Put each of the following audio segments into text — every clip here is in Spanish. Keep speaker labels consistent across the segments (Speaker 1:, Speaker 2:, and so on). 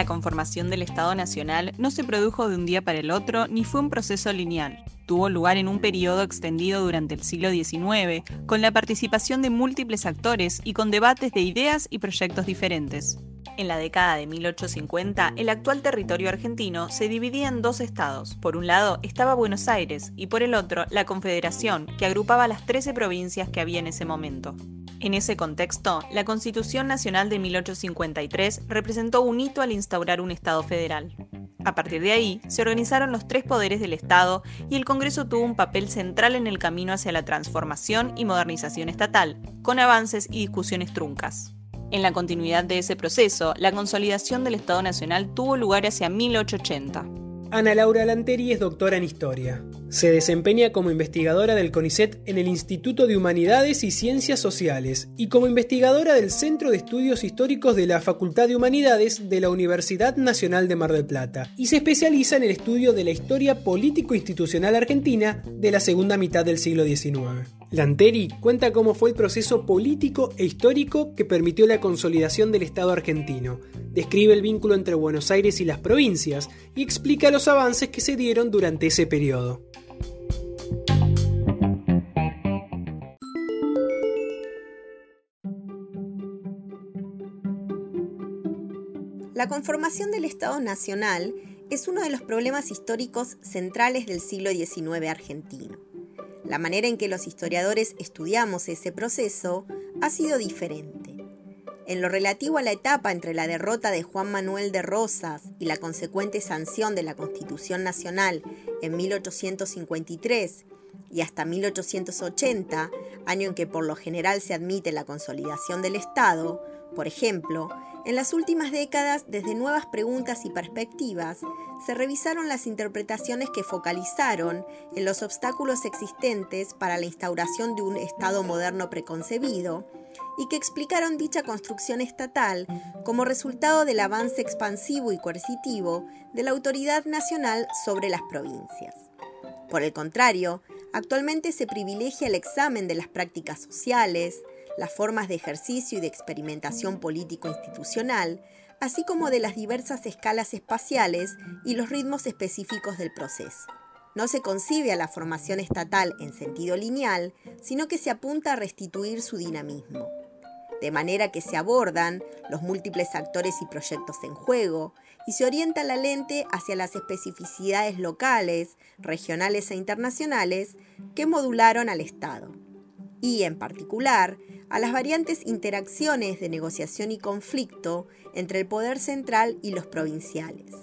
Speaker 1: La conformación del Estado Nacional no se produjo de un día para el otro ni fue un proceso lineal. Tuvo lugar en un periodo extendido durante el siglo XIX, con la participación de múltiples actores y con debates de ideas y proyectos diferentes. En la década de 1850, el actual territorio argentino se dividía en dos estados. Por un lado estaba Buenos Aires y por el otro la Confederación, que agrupaba las 13 provincias que había en ese momento. En ese contexto, la Constitución Nacional de 1853 representó un hito al instaurar un Estado federal. A partir de ahí, se organizaron los tres poderes del Estado y el Congreso tuvo un papel central en el camino hacia la transformación y modernización estatal, con avances y discusiones truncas. En la continuidad de ese proceso, la consolidación del Estado Nacional tuvo lugar hacia 1880.
Speaker 2: Ana Laura Lanteri es doctora en historia. Se desempeña como investigadora del CONICET en el Instituto de Humanidades y Ciencias Sociales y como investigadora del Centro de Estudios Históricos de la Facultad de Humanidades de la Universidad Nacional de Mar del Plata y se especializa en el estudio de la historia político-institucional argentina de la segunda mitad del siglo XIX. Lanteri cuenta cómo fue el proceso político e histórico que permitió la consolidación del Estado argentino, describe el vínculo entre Buenos Aires y las provincias y explica los avances que se dieron durante ese periodo.
Speaker 3: La conformación del Estado Nacional es uno de los problemas históricos centrales del siglo XIX argentino. La manera en que los historiadores estudiamos ese proceso ha sido diferente. En lo relativo a la etapa entre la derrota de Juan Manuel de Rosas y la consecuente sanción de la Constitución Nacional en 1853 y hasta 1880, año en que por lo general se admite la consolidación del Estado, por ejemplo, en las últimas décadas, desde nuevas preguntas y perspectivas, se revisaron las interpretaciones que focalizaron en los obstáculos existentes para la instauración de un Estado moderno preconcebido y que explicaron dicha construcción estatal como resultado del avance expansivo y coercitivo de la autoridad nacional sobre las provincias. Por el contrario, actualmente se privilegia el examen de las prácticas sociales, las formas de ejercicio y de experimentación político-institucional, así como de las diversas escalas espaciales y los ritmos específicos del proceso. No se concibe a la formación estatal en sentido lineal, sino que se apunta a restituir su dinamismo. De manera que se abordan los múltiples actores y proyectos en juego y se orienta la lente hacia las especificidades locales, regionales e internacionales que modularon al Estado. Y, en particular, a las variantes interacciones de negociación y conflicto entre el poder central y los provinciales,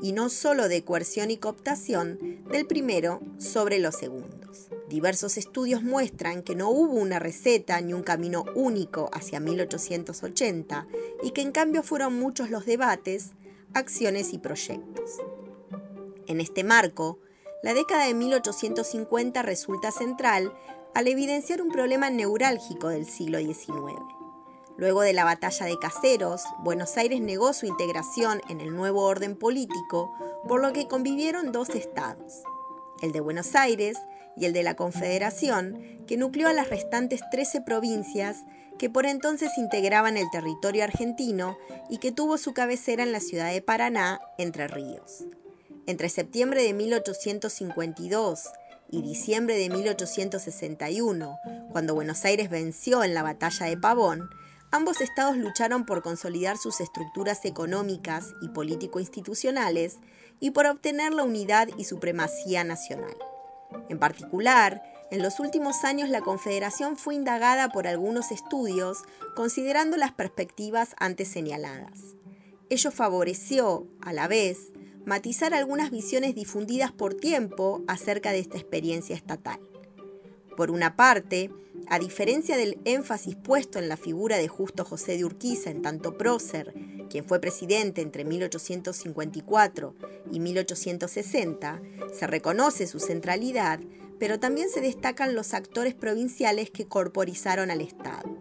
Speaker 3: y no solo de coerción y cooptación del primero sobre los segundos. Diversos estudios muestran que no hubo una receta ni un camino único hacia 1880 y que en cambio fueron muchos los debates, acciones y proyectos. En este marco, la década de 1850 resulta central al evidenciar un problema neurálgico del siglo XIX. Luego de la batalla de Caseros, Buenos Aires negó su integración en el nuevo orden político, por lo que convivieron dos estados, el de Buenos Aires y el de la Confederación, que nucleó a las restantes 13 provincias que por entonces integraban el territorio argentino y que tuvo su cabecera en la ciudad de Paraná, Entre Ríos. Entre septiembre de 1852 y diciembre de 1861, cuando Buenos Aires venció en la batalla de Pavón, ambos estados lucharon por consolidar sus estructuras económicas y político-institucionales y por obtener la unidad y supremacía nacional. En particular, en los últimos años la Confederación fue indagada por algunos estudios considerando las perspectivas antes señaladas. Ello favoreció, a la vez, matizar algunas visiones difundidas por tiempo acerca de esta experiencia estatal. Por una parte, a diferencia del énfasis puesto en la figura de Justo José de Urquiza en tanto prócer, quien fue presidente entre 1854 y 1860, se reconoce su centralidad, pero también se destacan los actores provinciales que corporizaron al Estado.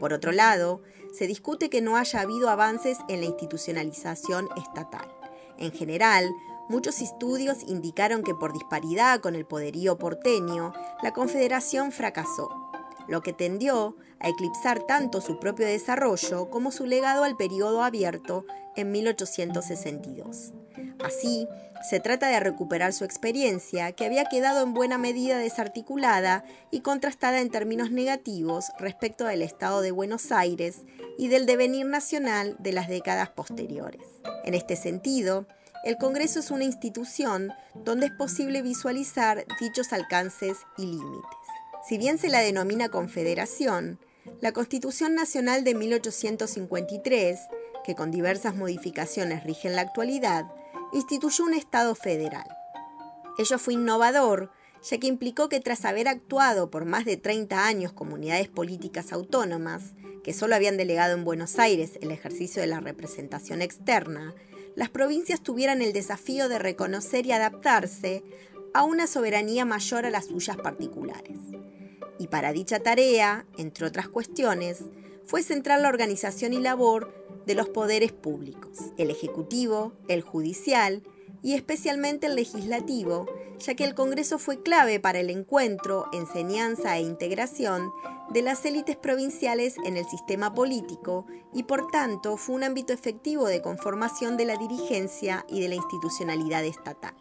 Speaker 3: Por otro lado, se discute que no haya habido avances en la institucionalización estatal. En general, muchos estudios indicaron que por disparidad con el poderío porteño, la Confederación fracasó lo que tendió a eclipsar tanto su propio desarrollo como su legado al periodo abierto en 1862. Así, se trata de recuperar su experiencia, que había quedado en buena medida desarticulada y contrastada en términos negativos respecto del Estado de Buenos Aires y del devenir nacional de las décadas posteriores. En este sentido, el Congreso es una institución donde es posible visualizar dichos alcances y límites. Si bien se la denomina confederación, la Constitución Nacional de 1853, que con diversas modificaciones rige en la actualidad, instituyó un Estado federal. Ello fue innovador, ya que implicó que tras haber actuado por más de 30 años comunidades políticas autónomas, que solo habían delegado en Buenos Aires el ejercicio de la representación externa, las provincias tuvieran el desafío de reconocer y adaptarse a una soberanía mayor a las suyas particulares y para dicha tarea, entre otras cuestiones, fue central la organización y labor de los poderes públicos, el ejecutivo, el judicial y especialmente el legislativo, ya que el Congreso fue clave para el encuentro, enseñanza e integración de las élites provinciales en el sistema político y por tanto fue un ámbito efectivo de conformación de la dirigencia y de la institucionalidad estatal.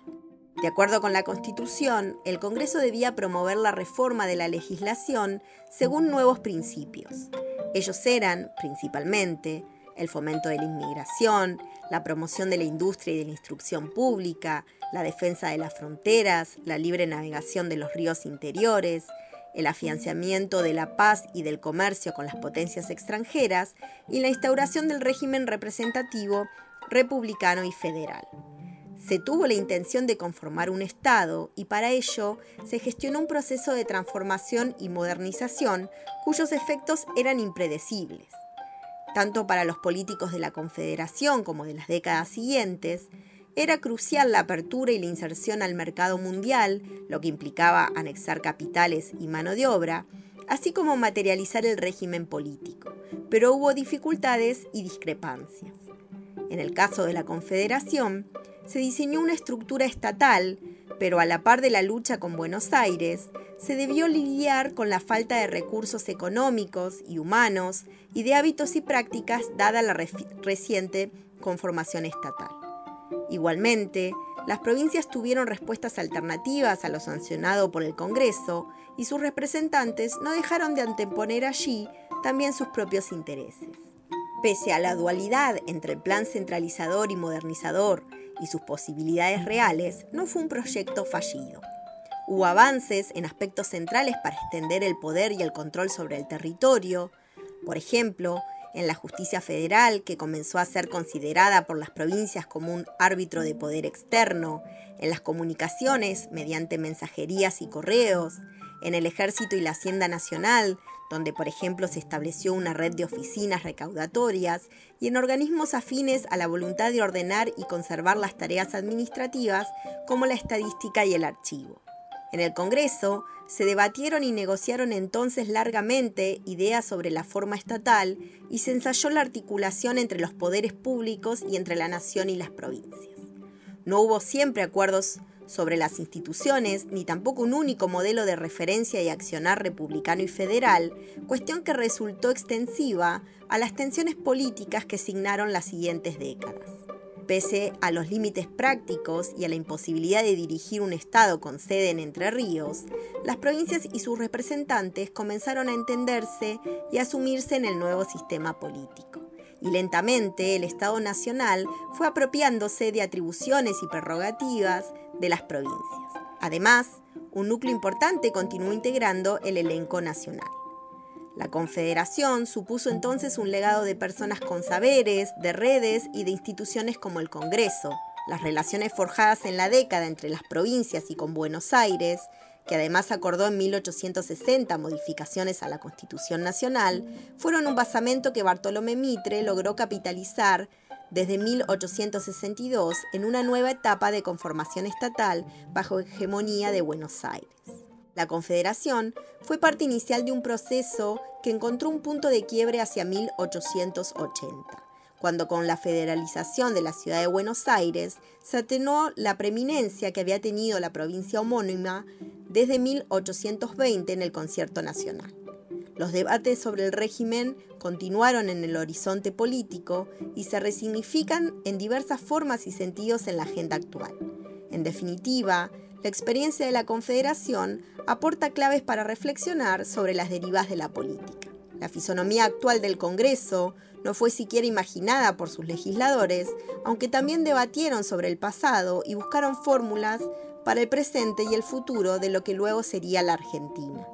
Speaker 3: De acuerdo con la Constitución, el Congreso debía promover la reforma de la legislación según nuevos principios. Ellos eran, principalmente, el fomento de la inmigración, la promoción de la industria y de la instrucción pública, la defensa de las fronteras, la libre navegación de los ríos interiores, el afianzamiento de la paz y del comercio con las potencias extranjeras y la instauración del régimen representativo republicano y federal. Se tuvo la intención de conformar un Estado y para ello se gestionó un proceso de transformación y modernización cuyos efectos eran impredecibles. Tanto para los políticos de la Confederación como de las décadas siguientes, era crucial la apertura y la inserción al mercado mundial, lo que implicaba anexar capitales y mano de obra, así como materializar el régimen político. Pero hubo dificultades y discrepancias. En el caso de la Confederación, se diseñó una estructura estatal, pero a la par de la lucha con Buenos Aires, se debió lidiar con la falta de recursos económicos y humanos y de hábitos y prácticas dada la reciente conformación estatal. Igualmente, las provincias tuvieron respuestas alternativas a lo sancionado por el Congreso y sus representantes no dejaron de anteponer allí también sus propios intereses. Pese a la dualidad entre el plan centralizador y modernizador y sus posibilidades reales, no fue un proyecto fallido. Hubo avances en aspectos centrales para extender el poder y el control sobre el territorio, por ejemplo, en la justicia federal, que comenzó a ser considerada por las provincias como un árbitro de poder externo, en las comunicaciones mediante mensajerías y correos, en el ejército y la hacienda nacional, donde por ejemplo se estableció una red de oficinas recaudatorias, y en organismos afines a la voluntad de ordenar y conservar las tareas administrativas como la estadística y el archivo. En el Congreso se debatieron y negociaron entonces largamente ideas sobre la forma estatal y se ensayó la articulación entre los poderes públicos y entre la nación y las provincias. No hubo siempre acuerdos sobre las instituciones, ni tampoco un único modelo de referencia y accionar republicano y federal, cuestión que resultó extensiva a las tensiones políticas que signaron las siguientes décadas. Pese a los límites prácticos y a la imposibilidad de dirigir un Estado con sede en Entre Ríos, las provincias y sus representantes comenzaron a entenderse y a asumirse en el nuevo sistema político y lentamente el Estado Nacional fue apropiándose de atribuciones y prerrogativas de las provincias. Además, un núcleo importante continuó integrando el elenco nacional. La Confederación supuso entonces un legado de personas con saberes, de redes y de instituciones como el Congreso. Las relaciones forjadas en la década entre las provincias y con Buenos Aires, que además acordó en 1860 modificaciones a la Constitución Nacional, fueron un basamento que Bartolomé Mitre logró capitalizar desde 1862 en una nueva etapa de conformación estatal bajo hegemonía de Buenos Aires. La Confederación fue parte inicial de un proceso que encontró un punto de quiebre hacia 1880 cuando con la federalización de la ciudad de Buenos Aires se atenuó la preeminencia que había tenido la provincia homónima desde 1820 en el concierto nacional. Los debates sobre el régimen continuaron en el horizonte político y se resignifican en diversas formas y sentidos en la agenda actual. En definitiva, la experiencia de la Confederación aporta claves para reflexionar sobre las derivas de la política. La fisonomía actual del Congreso no fue siquiera imaginada por sus legisladores, aunque también debatieron sobre el pasado y buscaron fórmulas para el presente y el futuro de lo que luego sería la Argentina.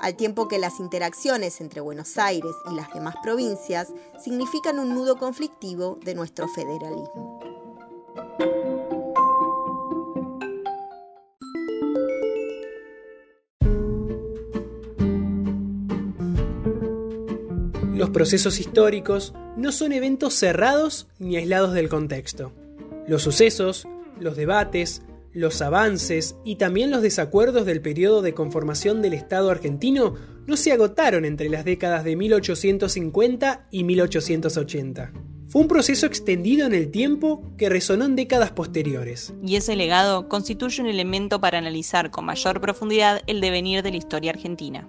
Speaker 3: Al tiempo que las interacciones entre Buenos Aires y las demás provincias significan un nudo conflictivo de nuestro federalismo.
Speaker 2: Los procesos históricos no son eventos cerrados ni aislados del contexto. Los sucesos, los debates, los avances y también los desacuerdos del periodo de conformación del Estado argentino no se agotaron entre las décadas de 1850 y 1880. Fue un proceso extendido en el tiempo que resonó en décadas posteriores.
Speaker 1: Y ese legado constituye un elemento para analizar con mayor profundidad el devenir de la historia argentina.